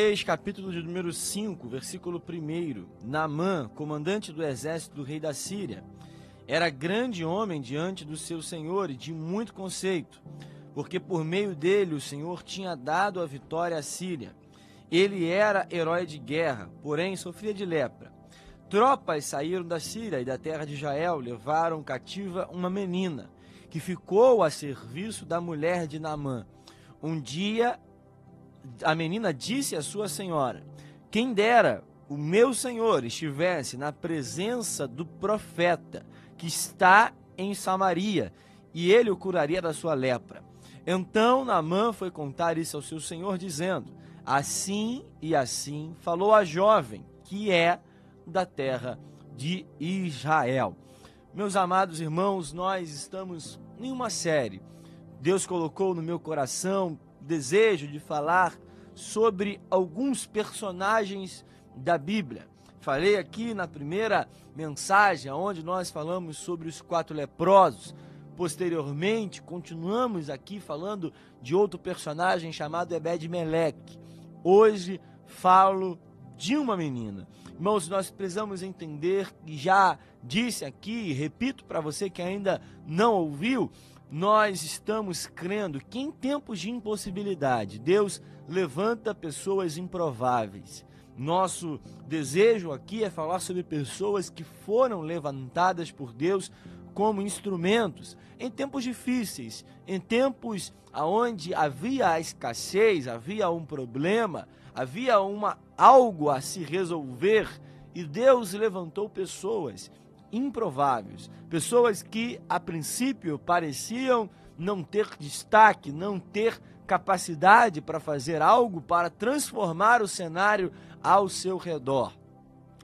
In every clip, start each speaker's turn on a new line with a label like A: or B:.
A: Reis, capítulo de número 5, versículo 1. Naamã, comandante do exército do rei da Síria, era grande homem diante do seu senhor e de muito conceito, porque por meio dele o Senhor tinha dado a vitória à Síria. Ele era herói de guerra, porém sofria de lepra. Tropas saíram da Síria e da terra de Israel, levaram cativa uma menina, que ficou a serviço da mulher de Naamã. Um dia a menina disse à sua senhora: Quem dera o meu senhor estivesse na presença do profeta que está em Samaria, e ele o curaria da sua lepra. Então Naamã foi contar isso ao seu senhor, dizendo: Assim e assim falou a jovem, que é da terra de Israel. Meus amados irmãos, nós estamos em uma série. Deus colocou no meu coração desejo de falar sobre alguns personagens da Bíblia. Falei aqui na primeira mensagem, onde nós falamos sobre os quatro leprosos. Posteriormente, continuamos aqui falando de outro personagem chamado Ebed-Meleque. Hoje falo de uma menina. Irmãos, nós precisamos entender, e já disse aqui, repito para você que ainda não ouviu, nós estamos crendo que em tempos de impossibilidade, Deus levanta pessoas improváveis. Nosso desejo aqui é falar sobre pessoas que foram levantadas por Deus como instrumentos em tempos difíceis, em tempos onde havia a escassez, havia um problema, havia uma algo a se resolver e Deus levantou pessoas improváveis, pessoas que a princípio pareciam não ter destaque, não ter capacidade para fazer algo para transformar o cenário ao seu redor.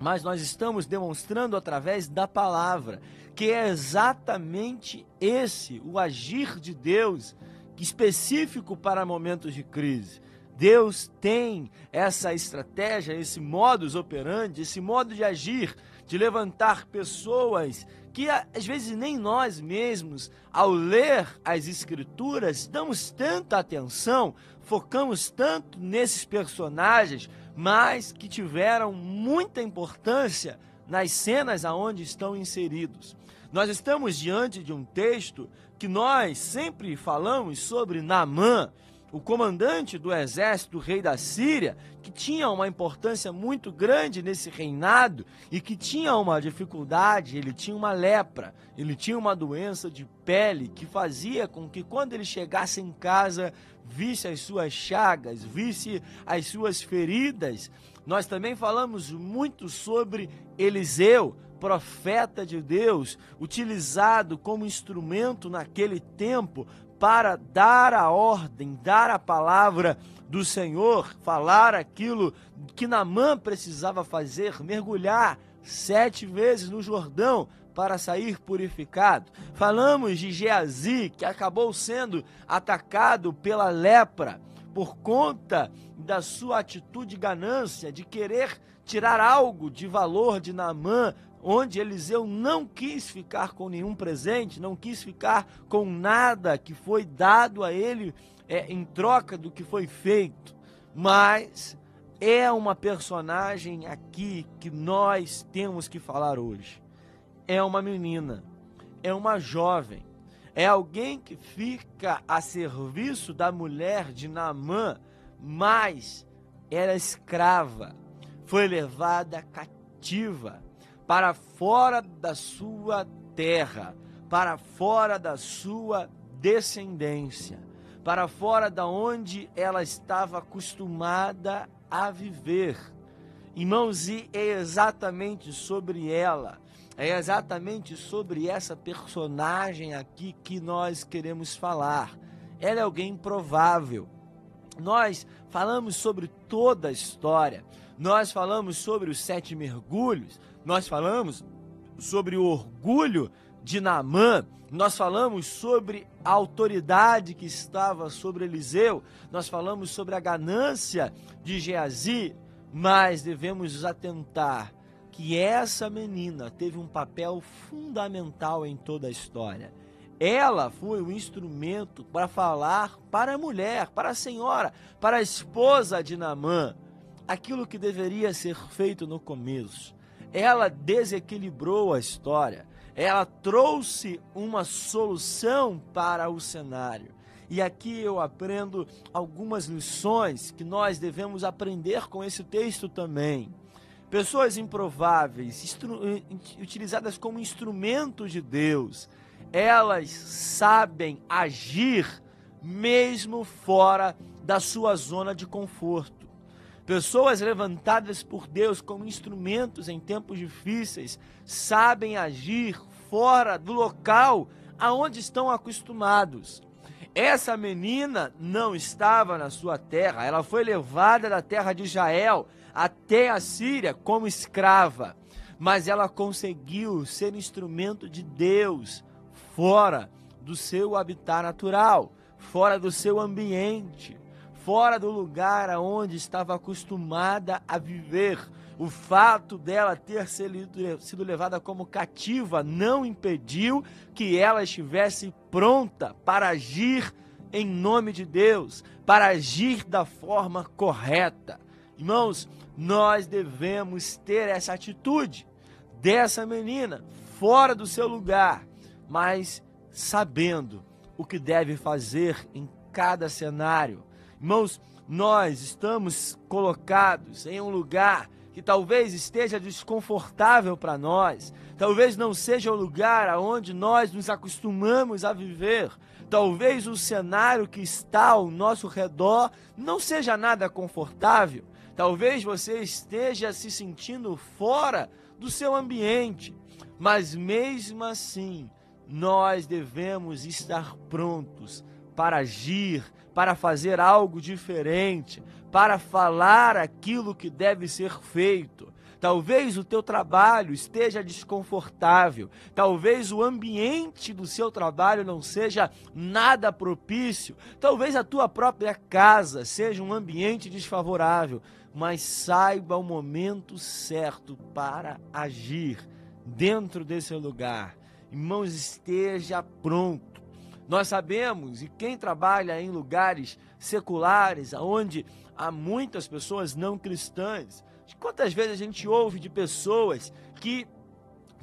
A: Mas nós estamos demonstrando através da palavra que é exatamente esse o agir de Deus específico para momentos de crise. Deus tem essa estratégia, esse modus operandi, esse modo de agir, de levantar pessoas que às vezes nem nós mesmos, ao ler as Escrituras, damos tanta atenção, focamos tanto nesses personagens, mas que tiveram muita importância nas cenas aonde estão inseridos. Nós estamos diante de um texto que nós sempre falamos sobre Naamã, o comandante do exército do rei da Síria, que tinha uma importância muito grande nesse reinado e que tinha uma dificuldade, ele tinha uma lepra, ele tinha uma doença de pele que fazia com que quando ele chegasse em casa, visse as suas chagas, visse as suas feridas. Nós também falamos muito sobre Eliseu, profeta de Deus, utilizado como instrumento naquele tempo para dar a ordem, dar a palavra do Senhor, falar aquilo que Namã precisava fazer, mergulhar sete vezes no Jordão para sair purificado. Falamos de Geazi, que acabou sendo atacado pela lepra por conta da sua atitude de ganância, de querer tirar algo de valor de Naamã, onde Eliseu não quis ficar com nenhum presente, não quis ficar com nada que foi dado a ele é, em troca do que foi feito. Mas é uma personagem aqui que nós temos que falar hoje. É uma menina, é uma jovem, é alguém que fica a serviço da mulher de Naamã, mas era escrava, foi levada cativa para fora da sua terra, para fora da sua descendência, para fora da onde ela estava acostumada a viver. Irmãos, e é exatamente sobre ela, é exatamente sobre essa personagem aqui que nós queremos falar. Ela é alguém improvável. Nós falamos sobre toda a história, nós falamos sobre os sete mergulhos, nós falamos sobre o orgulho de Naamã, nós falamos sobre a autoridade que estava sobre Eliseu, nós falamos sobre a ganância de Geazi, mas devemos atentar que essa menina teve um papel fundamental em toda a história. ela foi o instrumento para falar para a mulher, para a senhora, para a esposa de Namã, aquilo que deveria ser feito no começo. Ela desequilibrou a história, ela trouxe uma solução para o cenário. E aqui eu aprendo algumas lições que nós devemos aprender com esse texto também. Pessoas improváveis, utilizadas como instrumentos de Deus, elas sabem agir mesmo fora da sua zona de conforto. Pessoas levantadas por Deus como instrumentos em tempos difíceis sabem agir fora do local aonde estão acostumados. Essa menina não estava na sua terra, ela foi levada da terra de Israel até a Síria como escrava, mas ela conseguiu ser instrumento de Deus fora do seu habitat natural, fora do seu ambiente, fora do lugar aonde estava acostumada a viver. O fato dela ter sido levada como cativa não impediu que ela estivesse pronta para agir em nome de Deus, para agir da forma correta. Irmãos, nós devemos ter essa atitude dessa menina fora do seu lugar, mas sabendo o que deve fazer em cada cenário. Irmãos, nós estamos colocados em um lugar que talvez esteja desconfortável para nós, talvez não seja o lugar aonde nós nos acostumamos a viver, talvez o cenário que está ao nosso redor não seja nada confortável, talvez você esteja se sentindo fora do seu ambiente, mas mesmo assim, nós devemos estar prontos para agir, para fazer algo diferente, para falar aquilo que deve ser feito. Talvez o teu trabalho esteja desconfortável, talvez o ambiente do seu trabalho não seja nada propício, talvez a tua própria casa seja um ambiente desfavorável, mas saiba o momento certo para agir dentro desse lugar Irmãos, esteja pronto. Nós sabemos, e quem trabalha em lugares seculares, onde há muitas pessoas não cristãs, quantas vezes a gente ouve de pessoas que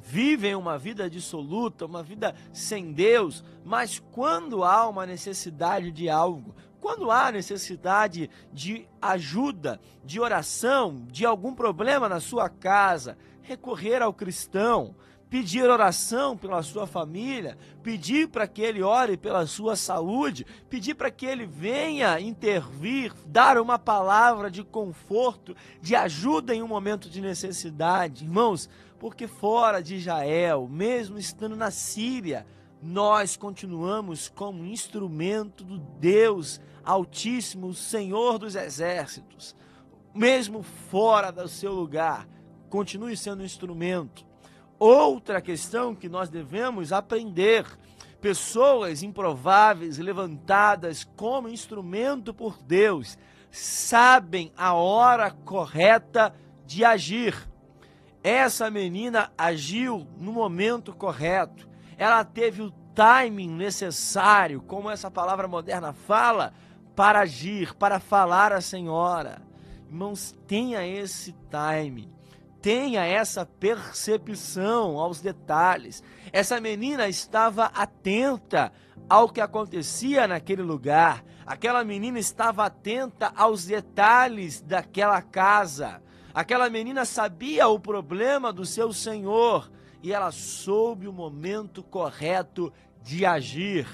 A: vivem uma vida dissoluta, uma vida sem Deus, mas quando há uma necessidade de algo, quando há necessidade de ajuda, de oração, de algum problema na sua casa, recorrer ao cristão, pedir oração pela sua família, pedir para que ele ore pela sua saúde, pedir para que ele venha intervir, dar uma palavra de conforto, de ajuda em um momento de necessidade. Irmãos, porque fora de Israel, mesmo estando na Síria, nós continuamos como instrumento do Deus Altíssimo, Senhor dos Exércitos. Mesmo fora do seu lugar, continue sendo um instrumento Outra questão que nós devemos aprender: pessoas improváveis levantadas como instrumento por Deus sabem a hora correta de agir. Essa menina agiu no momento correto. Ela teve o timing necessário, como essa palavra moderna fala, para agir, para falar à Senhora. Irmãos, tenha esse timing tenha essa percepção aos detalhes. Essa menina estava atenta ao que acontecia naquele lugar. Aquela menina estava atenta aos detalhes daquela casa. Aquela menina sabia o problema do seu senhor e ela soube o momento correto de agir.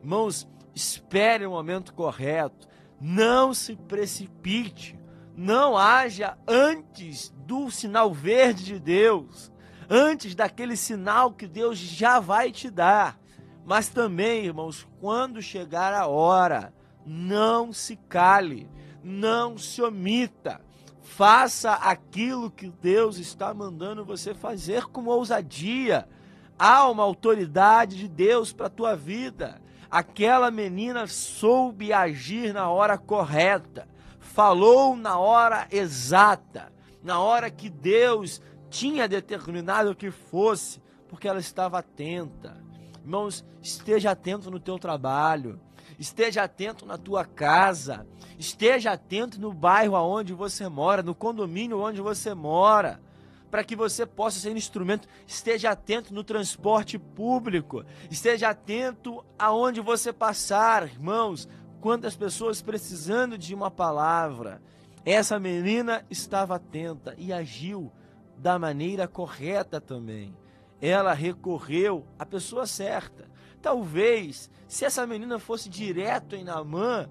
A: Irmãos, espere o momento correto. Não se precipite não haja antes do sinal verde de Deus, antes daquele sinal que Deus já vai te dar. Mas também, irmãos, quando chegar a hora, não se cale, não se omita. Faça aquilo que Deus está mandando você fazer com ousadia. Há uma autoridade de Deus para a tua vida. Aquela menina soube agir na hora correta falou na hora exata, na hora que Deus tinha determinado que fosse, porque ela estava atenta. Irmãos, esteja atento no teu trabalho, esteja atento na tua casa, esteja atento no bairro aonde você mora, no condomínio onde você mora para que você possa ser instrumento. Esteja atento no transporte público, esteja atento aonde você passar, irmãos. Quantas pessoas precisando de uma palavra. Essa menina estava atenta e agiu da maneira correta também. Ela recorreu à pessoa certa. Talvez, se essa menina fosse direto em Namã,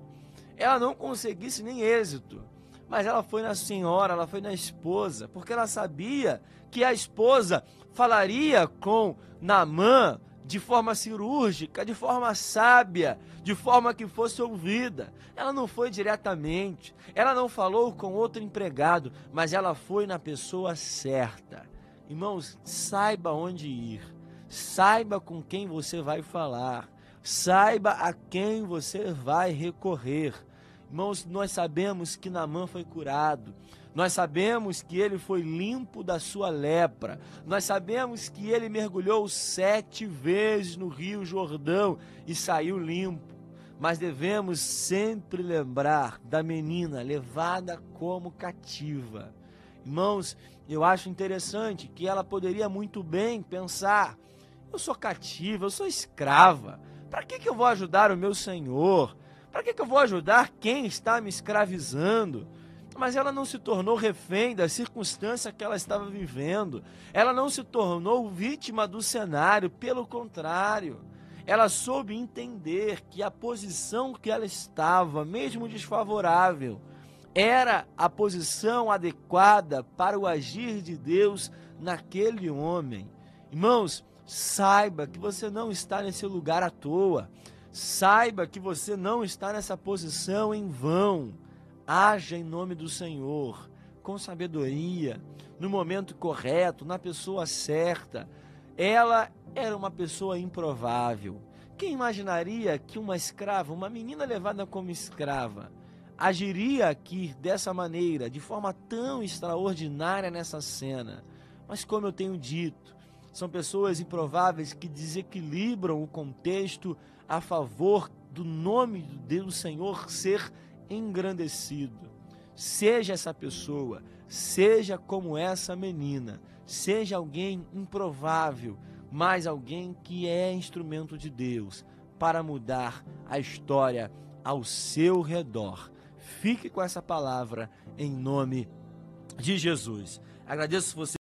A: ela não conseguisse nem êxito mas ela foi na senhora, ela foi na esposa, porque ela sabia que a esposa falaria com Namã de forma cirúrgica, de forma sábia, de forma que fosse ouvida. Ela não foi diretamente, ela não falou com outro empregado, mas ela foi na pessoa certa. Irmãos, saiba onde ir, saiba com quem você vai falar, saiba a quem você vai recorrer. Irmãos, nós sabemos que Namã foi curado. Nós sabemos que ele foi limpo da sua lepra. Nós sabemos que ele mergulhou sete vezes no Rio Jordão e saiu limpo. Mas devemos sempre lembrar da menina levada como cativa. Irmãos, eu acho interessante que ela poderia muito bem pensar: eu sou cativa, eu sou escrava. Para que, que eu vou ajudar o meu Senhor? Para que, que eu vou ajudar quem está me escravizando? Mas ela não se tornou refém da circunstância que ela estava vivendo. Ela não se tornou vítima do cenário, pelo contrário. Ela soube entender que a posição que ela estava, mesmo desfavorável, era a posição adequada para o agir de Deus naquele homem. Irmãos, saiba que você não está nesse lugar à toa. Saiba que você não está nessa posição em vão. Haja em nome do Senhor, com sabedoria, no momento correto, na pessoa certa. Ela era uma pessoa improvável. Quem imaginaria que uma escrava, uma menina levada como escrava, agiria aqui dessa maneira, de forma tão extraordinária nessa cena? Mas como eu tenho dito, são pessoas improváveis que desequilibram o contexto a favor do nome Deus, Senhor, ser engrandecido. Seja essa pessoa, seja como essa menina, seja alguém improvável, mas alguém que é instrumento de Deus para mudar a história ao seu redor. Fique com essa palavra em nome de Jesus. Agradeço você